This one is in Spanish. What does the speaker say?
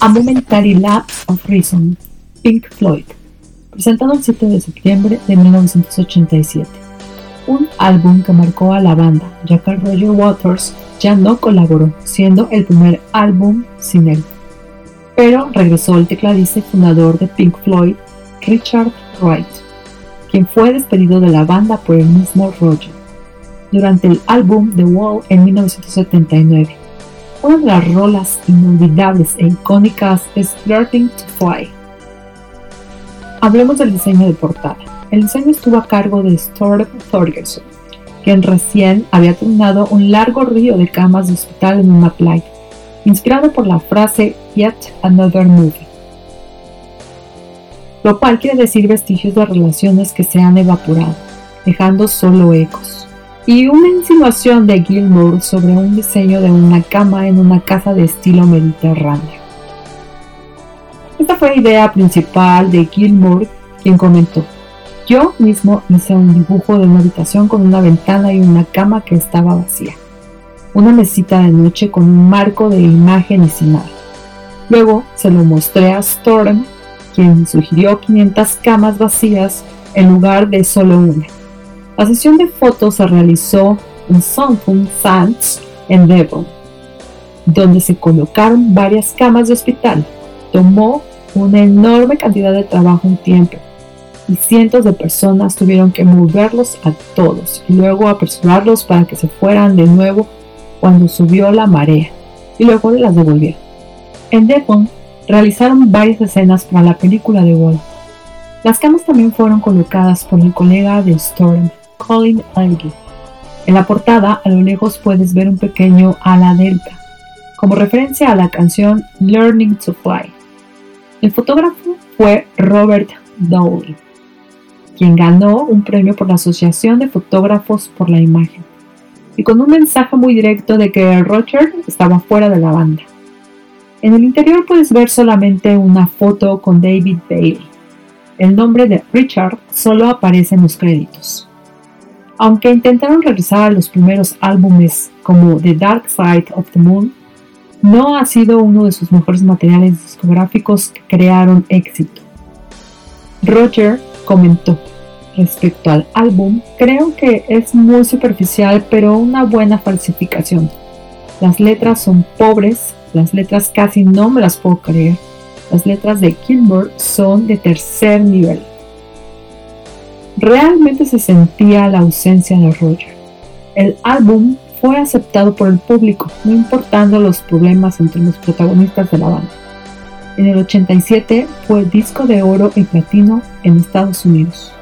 A Momentary Lapse of Reason, Pink Floyd, presentado el 7 de septiembre de 1987. Un álbum que marcó a la banda, ya que Roger Waters ya no colaboró, siendo el primer álbum sin él. Pero regresó el tecladista y fundador de Pink Floyd, Richard Wright, quien fue despedido de la banda por el mismo Roger durante el álbum The Wall en 1979. Una de las rolas inolvidables e icónicas es Learning to Fly. Hablemos del diseño de portada. El diseño estuvo a cargo de Storm Thorgerson, quien recién había terminado un largo río de camas de hospital en una playa, inspirado por la frase Yet Another Movie, lo cual quiere decir vestigios de relaciones que se han evaporado, dejando solo ecos y una insinuación de Gilmour sobre un diseño de una cama en una casa de estilo mediterráneo. Esta fue la idea principal de Gilmour, quien comentó, yo mismo hice un dibujo de una habitación con una ventana y una cama que estaba vacía, una mesita de noche con un marco de imagen y sin nada. Luego se lo mostré a Storm, quien sugirió 500 camas vacías en lugar de solo una. La sesión de fotos se realizó en Southampton Sands, en Devon, donde se colocaron varias camas de hospital. Tomó una enorme cantidad de trabajo un tiempo y cientos de personas tuvieron que moverlos a todos y luego apresurarlos para que se fueran de nuevo cuando subió la marea y luego las devolvieron. En Devon realizaron varias escenas para la película de Wall. Las camas también fueron colocadas por el colega de Storm, Colin Algie. En la portada, a lo lejos puedes ver un pequeño ala delta, como referencia a la canción Learning to Fly. El fotógrafo fue Robert Dowling, quien ganó un premio por la Asociación de Fotógrafos por la Imagen, y con un mensaje muy directo de que Roger estaba fuera de la banda. En el interior puedes ver solamente una foto con David Bailey. El nombre de Richard solo aparece en los créditos. Aunque intentaron regresar a los primeros álbumes como The Dark Side of the Moon, no ha sido uno de sus mejores materiales discográficos que crearon éxito. Roger comentó respecto al álbum, creo que es muy superficial pero una buena falsificación. Las letras son pobres, las letras casi no me las puedo creer. Las letras de Kilmer son de tercer nivel. Realmente se sentía la ausencia de Roger. El álbum fue aceptado por el público, no importando los problemas entre los protagonistas de la banda. En el 87 fue disco de oro y platino en Estados Unidos.